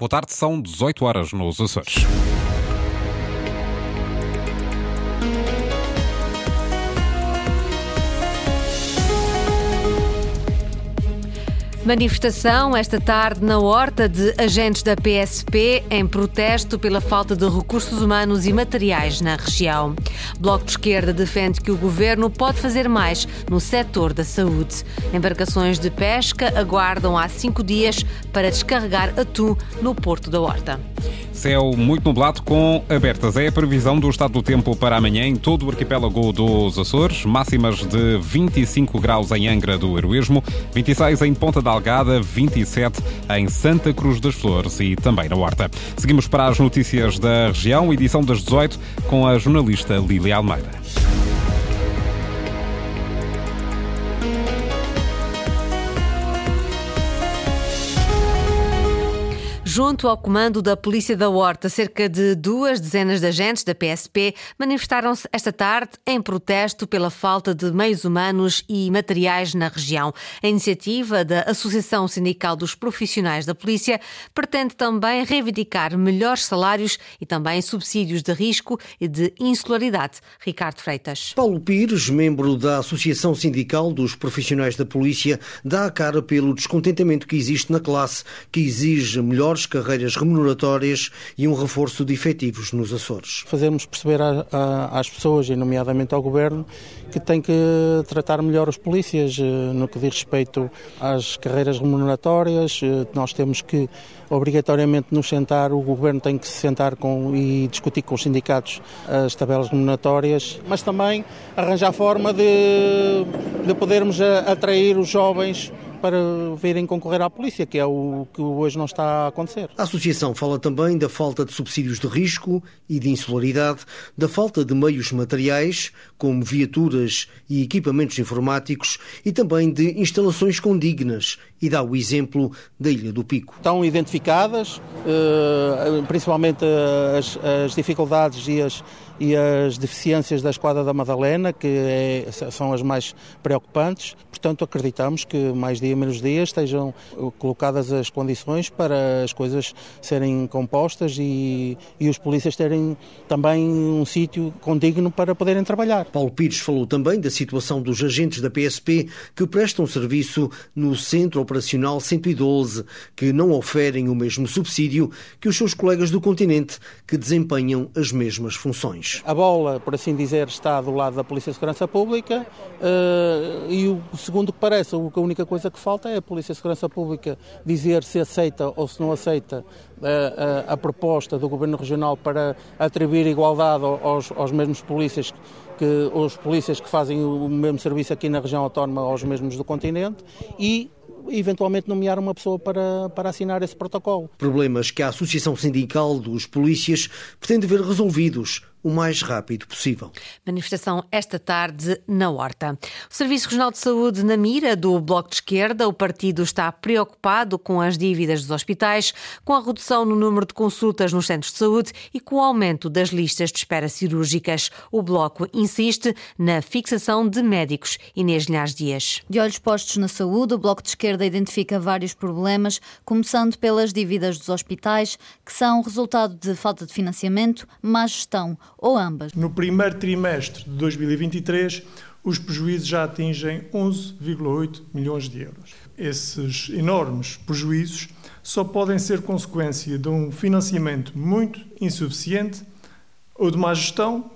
Boa tarde, são 18 horas nos Açores. Manifestação esta tarde na horta de agentes da PSP em protesto pela falta de recursos humanos e materiais na região. Bloco de Esquerda defende que o governo pode fazer mais no setor da saúde. Embarcações de pesca aguardam há cinco dias para descarregar atum no Porto da Horta. Céu muito nublado com abertas. É a previsão do estado do tempo para amanhã em todo o arquipélago dos Açores. Máximas de 25 graus em Angra do Heroísmo, 26 em Ponta da Algada, 27 em Santa Cruz das Flores e também na Horta. Seguimos para as notícias da região, edição das 18, com a jornalista Lília Almeida. Junto ao comando da Polícia da Horta, cerca de duas dezenas de agentes da PSP manifestaram-se esta tarde em protesto pela falta de meios humanos e materiais na região. A iniciativa da Associação Sindical dos Profissionais da Polícia pretende também reivindicar melhores salários e também subsídios de risco e de insularidade. Ricardo Freitas. Paulo Pires, membro da Associação Sindical dos Profissionais da Polícia, dá a cara pelo descontentamento que existe na classe, que exige melhores melhores carreiras remuneratórias e um reforço de efetivos nos Açores. Fazermos perceber a, a, às pessoas, e nomeadamente ao Governo, que tem que tratar melhor os polícias eh, no que diz respeito às carreiras remuneratórias. Eh, nós temos que obrigatoriamente nos sentar, o Governo tem que se sentar com, e discutir com os sindicatos as tabelas remuneratórias, mas também arranjar forma de, de podermos atrair os jovens para virem concorrer à polícia, que é o que hoje não está a acontecer. A associação fala também da falta de subsídios de risco e de insularidade, da falta de meios materiais, como viaturas e equipamentos informáticos, e também de instalações condignas, e dá o exemplo da Ilha do Pico. Estão identificadas, eh, principalmente as, as dificuldades e as e as deficiências da Esquadra da Madalena, que é, são as mais preocupantes. Portanto, acreditamos que mais dia menos dia estejam colocadas as condições para as coisas serem compostas e, e os polícias terem também um sítio condigno para poderem trabalhar. Paulo Pires falou também da situação dos agentes da PSP que prestam serviço no Centro Operacional 112, que não oferem o mesmo subsídio que os seus colegas do continente que desempenham as mesmas funções. A bola, por assim dizer, está do lado da Polícia de Segurança Pública uh, e, o, segundo que parece, a única coisa que falta é a Polícia de Segurança Pública dizer se aceita ou se não aceita a, eh, a, a proposta do Governo Regional para atribuir igualdade aos, aos mesmos polícias que os polícias que fazem o mesmo serviço aqui na região autónoma aos mesmos do continente e eventualmente nomear uma pessoa para, para assinar esse protocolo. Problemas que a Associação Sindical dos Polícias pretende ver resolvidos o mais rápido possível. Manifestação esta tarde na Horta. O Serviço Regional de Saúde na mira do Bloco de Esquerda. O partido está preocupado com as dívidas dos hospitais, com a redução no número de consultas nos centros de saúde e com o aumento das listas de espera cirúrgicas. O Bloco insiste na fixação de médicos. Inês Linhares Dias. De olhos postos na saúde, o Bloco de Esquerda identifica vários problemas, começando pelas dívidas dos hospitais, que são resultado de falta de financiamento, má gestão ou ambas? No primeiro trimestre de 2023, os prejuízos já atingem 11,8 milhões de euros. Esses enormes prejuízos só podem ser consequência de um financiamento muito insuficiente, ou de má gestão,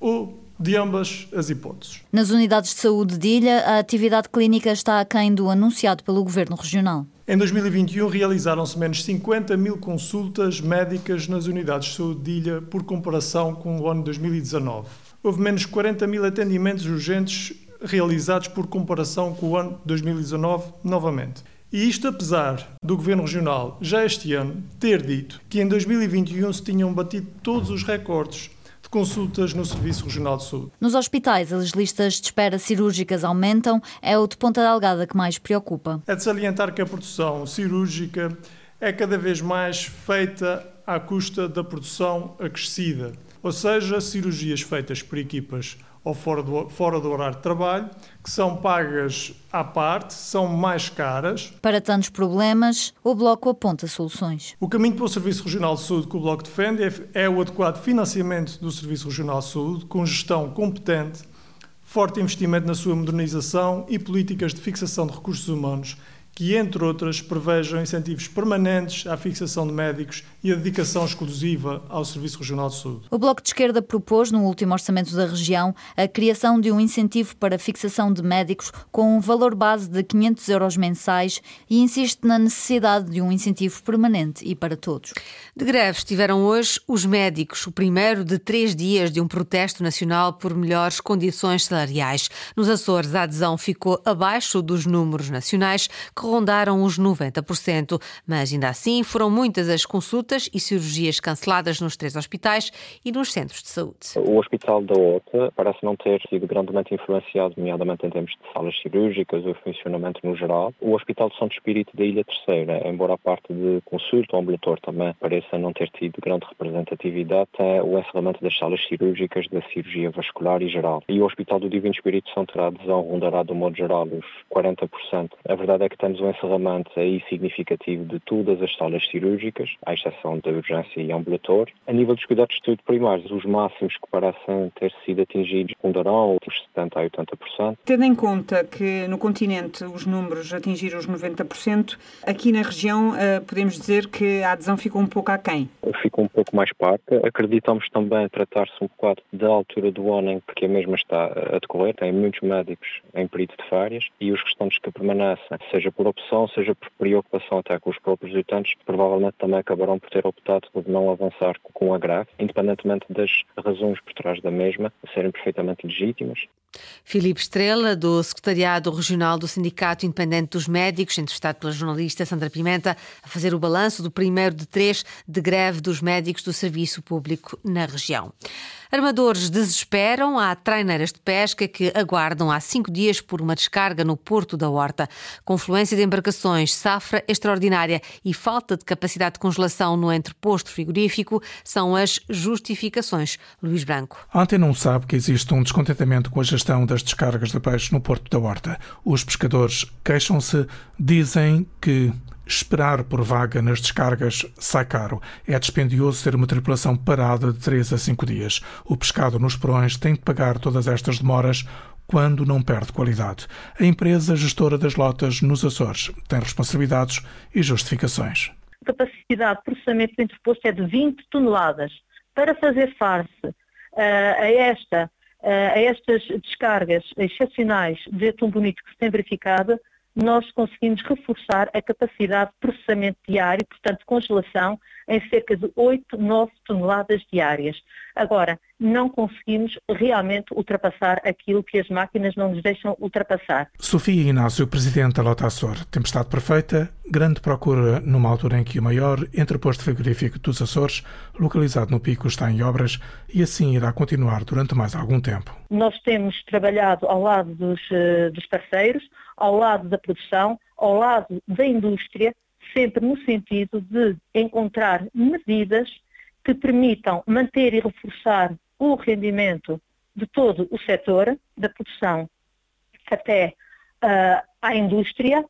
ou de ambas as hipóteses. Nas unidades de saúde de Ilha, a atividade clínica está aquém do anunciado pelo Governo Regional. Em 2021, realizaram-se menos 50 mil consultas médicas nas unidades de saúde de ilha, por comparação com o ano 2019. Houve menos 40 mil atendimentos urgentes realizados por comparação com o ano 2019, novamente. E isto apesar do Governo Regional, já este ano, ter dito que em 2021 se tinham batido todos os recordes consultas no Serviço Regional de Saúde. Nos hospitais, as listas de espera cirúrgicas aumentam. É o de Ponta Delgada que mais preocupa. É de salientar que a produção cirúrgica é cada vez mais feita à custa da produção acrescida, ou seja, cirurgias feitas por equipas ou fora do, fora do horário de trabalho, que são pagas à parte, são mais caras. Para tantos problemas, o Bloco aponta soluções. O caminho para o Serviço Regional de Saúde que o Bloco defende é, é o adequado financiamento do Serviço Regional de Saúde, com gestão competente, forte investimento na sua modernização e políticas de fixação de recursos humanos que, entre outras, prevejam incentivos permanentes à fixação de médicos e a dedicação exclusiva ao Serviço Regional de Saúde. O Bloco de Esquerda propôs, no último orçamento da região, a criação de um incentivo para a fixação de médicos com um valor base de 500 euros mensais e insiste na necessidade de um incentivo permanente e para todos. De greve estiveram hoje os médicos, o primeiro de três dias de um protesto nacional por melhores condições salariais. Nos Açores, a adesão ficou abaixo dos números nacionais, que rondaram os 90%, mas ainda assim foram muitas as consultas e cirurgias canceladas nos três hospitais e nos centros de saúde. O Hospital da OTA parece não ter sido grandemente influenciado, nomeadamente em termos de salas cirúrgicas ou funcionamento no geral. O Hospital de Santo Espírito da Ilha Terceira, embora a parte de consulta ambulatório também pareça não ter tido grande representatividade, é o encerramento das salas cirúrgicas da cirurgia vascular e geral. E o Hospital do Divino Espírito Santo terá adesão rondará, do modo geral, os 40%. A verdade é que temos um encerramento aí significativo de todas as salas cirúrgicas, à exceção da urgência e ambulatório. A nível dos cuidados de saúde primários, os máximos que parecem ter sido atingidos rondarão os 70% a 80%. Tendo em conta que no continente os números atingiram os 90%, aqui na região eh, podemos dizer que a adesão ficou um pouco aquém. Ficou um pouco mais parca. Acreditamos também tratar-se um bocado da altura do ano em que a mesma está a decorrer. Tem muitos médicos em período de férias e os restantes que permanecem, seja por opção, seja por preocupação até com os próprios utentes, provavelmente também acabarão por ter optado por não avançar com a greve, independentemente das razões por trás da mesma serem perfeitamente legítimas. Filipe Estrela, do Secretariado Regional do Sindicato Independente dos Médicos, entrevistado pela jornalista Sandra Pimenta, a fazer o balanço do primeiro de três de greve dos médicos do Serviço Público na região. Armadores desesperam. Há traineiras de pesca que aguardam há cinco dias por uma descarga no Porto da Horta. Confluência de embarcações, safra extraordinária e falta de capacidade de congelação no entreposto frigorífico são as justificações. Luís Branco. Antena não sabe que existe um descontentamento com a gestão das descargas de peixe no Porto da Horta. Os pescadores queixam-se, dizem que Esperar por vaga nas descargas sai caro. É dispendioso ter uma tripulação parada de 3 a 5 dias. O pescado nos porões tem de pagar todas estas demoras quando não perde qualidade. A empresa gestora das lotas nos Açores tem responsabilidades e justificações. A capacidade de processamento do interposto é de 20 toneladas. Para fazer face uh, a, esta, a estas descargas excepcionais de atum bonito que se tem verificado, nós conseguimos reforçar a capacidade de processamento diário, portanto, congelação, em cerca de 8, 9 toneladas diárias. Agora, não conseguimos realmente ultrapassar aquilo que as máquinas não nos deixam ultrapassar. Sofia Inácio, Presidente da Lota Açor. Tempestade perfeita, grande procura numa altura em que o maior entreposto frigorífico dos Açores, localizado no Pico, está em obras e assim irá continuar durante mais algum tempo. Nós temos trabalhado ao lado dos, eh, dos parceiros, ao lado da produção, ao lado da indústria, sempre no sentido de encontrar medidas que permitam manter e reforçar o rendimento de todo o setor, da produção até uh, à indústria.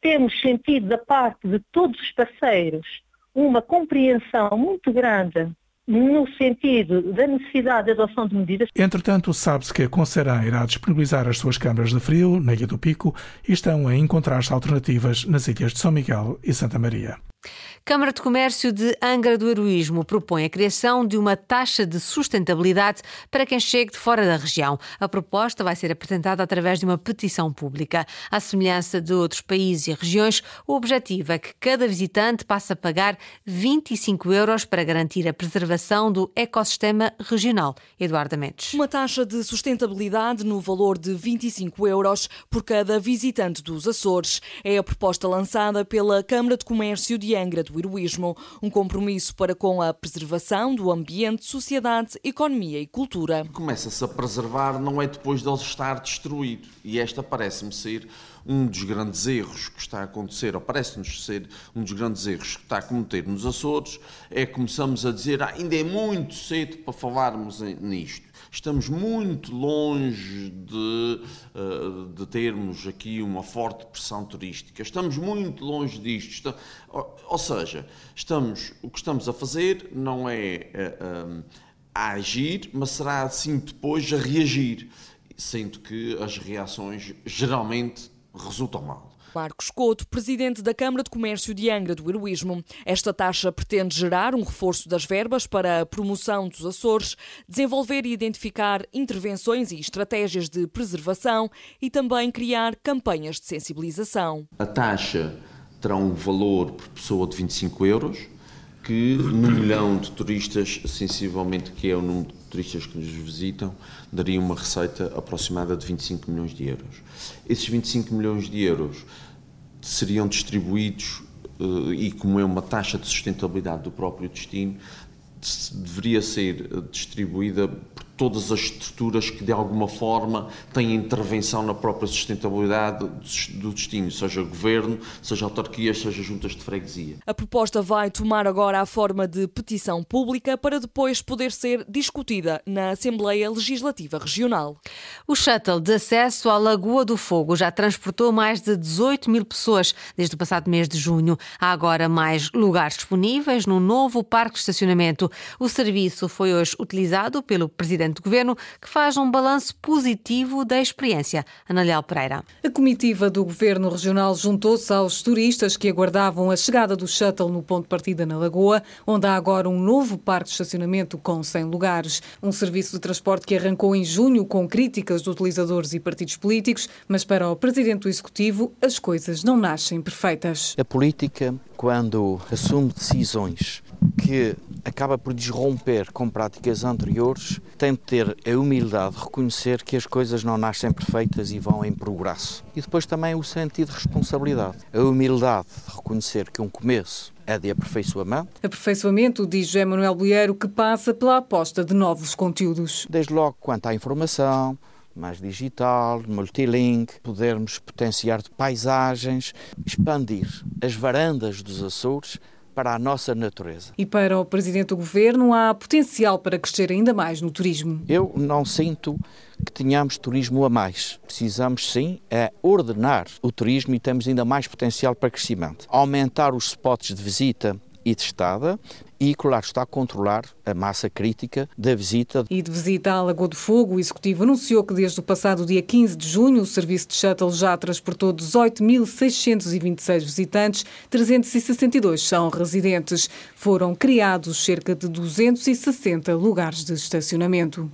Temos sentido da parte de todos os parceiros uma compreensão muito grande no sentido da necessidade de adoção de medidas. Entretanto, sabe-se que a Conserã irá disponibilizar as suas câmaras de frio na Ilha do Pico e estão a encontrar-se alternativas nas ilhas de São Miguel e Santa Maria. Câmara de Comércio de Angra do Heroísmo propõe a criação de uma taxa de sustentabilidade para quem chegue de fora da região. A proposta vai ser apresentada através de uma petição pública. À semelhança de outros países e regiões, o objetivo é que cada visitante passe a pagar 25 euros para garantir a preservação do ecossistema regional. Eduardo Mendes. Uma taxa de sustentabilidade no valor de 25 euros por cada visitante dos Açores. É a proposta lançada pela Câmara de Comércio de Angra do Heroísmo, um compromisso para com a preservação do ambiente, sociedade, economia e cultura. Começa-se a preservar não é depois de ele estar destruído, e esta parece-me ser um dos grandes erros que está a acontecer, ou parece-nos ser um dos grandes erros que está a cometer nos Açores, é começamos a dizer ah, ainda é muito cedo para falarmos nisto. Estamos muito longe de, eh, de termos aqui uma forte pressão turística. Estamos muito longe disto. Ou seja, estamos, o que estamos a fazer não é a, a agir, mas será assim depois a reagir, sendo que as reações geralmente resultam mal. Marcos Couto, presidente da Câmara de Comércio de Angra do Heroísmo. Esta taxa pretende gerar um reforço das verbas para a promoção dos Açores, desenvolver e identificar intervenções e estratégias de preservação e também criar campanhas de sensibilização. A taxa terá um valor por pessoa de 25 euros, que no milhão de turistas, sensivelmente que é o número de turistas que nos visitam, daria uma receita aproximada de 25 milhões de euros. Esses 25 milhões de euros seriam distribuídos, eh, e como é uma taxa de sustentabilidade do próprio destino, deveria ser distribuída por todas as estruturas que de alguma forma têm intervenção na própria sustentabilidade do destino, seja governo, seja autarquias, seja juntas de freguesia. A proposta vai tomar agora a forma de petição pública para depois poder ser discutida na Assembleia Legislativa Regional. O shuttle de acesso à Lagoa do Fogo já transportou mais de 18 mil pessoas desde o passado mês de junho. Há agora mais lugares disponíveis no novo parque de estacionamento. O serviço foi hoje utilizado pelo presidente Presidente do Governo, que faz um balanço positivo da experiência. Ana Pereira. A comitiva do Governo Regional juntou-se aos turistas que aguardavam a chegada do shuttle no ponto de partida na Lagoa, onde há agora um novo parque de estacionamento com 100 lugares. Um serviço de transporte que arrancou em junho com críticas de utilizadores e partidos políticos, mas para o Presidente do Executivo as coisas não nascem perfeitas. A política, quando assume decisões que acaba por desromper com práticas anteriores, tem de ter a humildade de reconhecer que as coisas não nascem perfeitas e vão em progresso. E depois também o sentido de responsabilidade, a humildade de reconhecer que um começo é de aperfeiçoamento. Aperfeiçoamento, diz José Manuel Bolheiro, que passa pela aposta de novos conteúdos. Desde logo quanto à informação, mais digital, multilink, podermos potenciar paisagens, expandir as varandas dos Açores para a nossa natureza. E para o Presidente do Governo, há potencial para crescer ainda mais no turismo? Eu não sinto que tenhamos turismo a mais. Precisamos, sim, é ordenar o turismo e temos ainda mais potencial para crescimento. Aumentar os spots de visita e testada e, claro, está a controlar a massa crítica da visita. E de visita à Lagoa do Fogo, o Executivo anunciou que desde o passado dia 15 de junho o serviço de shuttle já transportou 18.626 visitantes, 362 são residentes. Foram criados cerca de 260 lugares de estacionamento.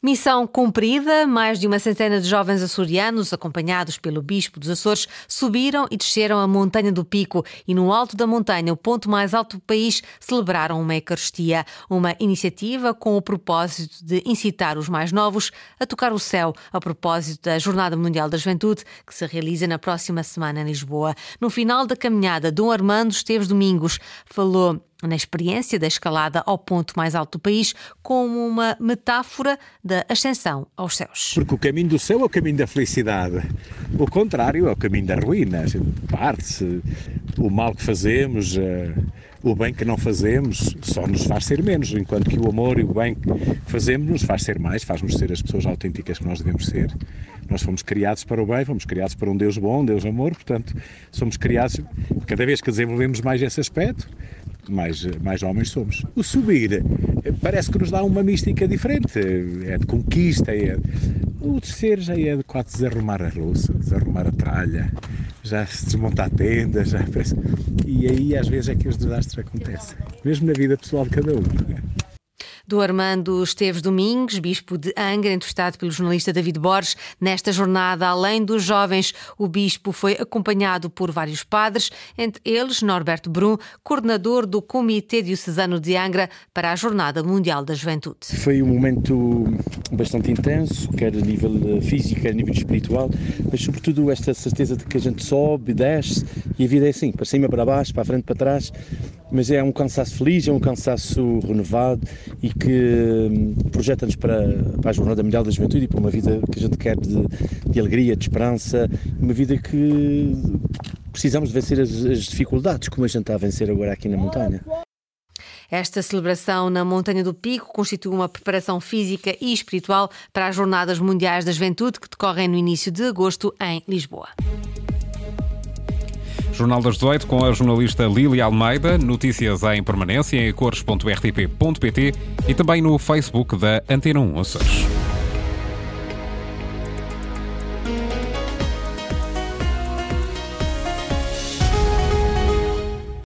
Missão cumprida, mais de uma centena de jovens açorianos, acompanhados pelo Bispo dos Açores, subiram e desceram a Montanha do Pico e no alto da montanha, o ponto mais alto do país, celebraram uma Eucaristia, uma iniciativa com o propósito de incitar os mais novos a tocar o céu, a propósito da Jornada Mundial da Juventude, que se realiza na próxima semana em Lisboa. No final da caminhada, Dom Armando Esteves Domingos falou na experiência da escalada ao ponto mais alto do país como uma metáfora da ascensão aos céus. Porque o caminho do céu é o caminho da felicidade, o contrário é o caminho da ruína. Parte-se o mal que fazemos, eh, o bem que não fazemos, só nos faz ser menos, enquanto que o amor e o bem que fazemos nos faz ser mais, faz-nos ser as pessoas autênticas que nós devemos ser. Nós fomos criados para o bem, fomos criados para um Deus bom, um Deus amor, portanto, somos criados, cada vez que desenvolvemos mais esse aspecto, mais, mais homens somos. O subir eh, parece que nos dá uma mística diferente, é de conquista, é o descer já é de quase desarrumar a louça, desarrumar a tralha, já se desmonta a tenda, já e aí às vezes é que os desastres acontecem, mesmo na vida pessoal de cada um do Armando Esteves Domingues, bispo de Angra, entrevistado pelo jornalista David Borges. Nesta jornada, além dos jovens, o bispo foi acompanhado por vários padres, entre eles Norberto Brum, coordenador do Comitê Diocesano de Angra para a Jornada Mundial da Juventude. Foi um momento bastante intenso, quer a nível físico, quer a nível espiritual, mas sobretudo esta certeza de que a gente sobe, desce e a vida é assim, para cima, para baixo, para a frente, para trás mas é um cansaço feliz, é um cansaço renovado e que hum, projeta-nos para, para a Jornada Mundial da Juventude e para uma vida que a gente quer de, de alegria, de esperança, uma vida que precisamos de vencer as, as dificuldades, como a gente está a vencer agora aqui na montanha. Esta celebração na Montanha do Pico constitui uma preparação física e espiritual para as Jornadas Mundiais da Juventude que decorrem no início de agosto em Lisboa. Jornal das 18 com a jornalista Lili Almeida, notícias em permanência em cores.rtp.pt e também no Facebook da Antena 1 Açores.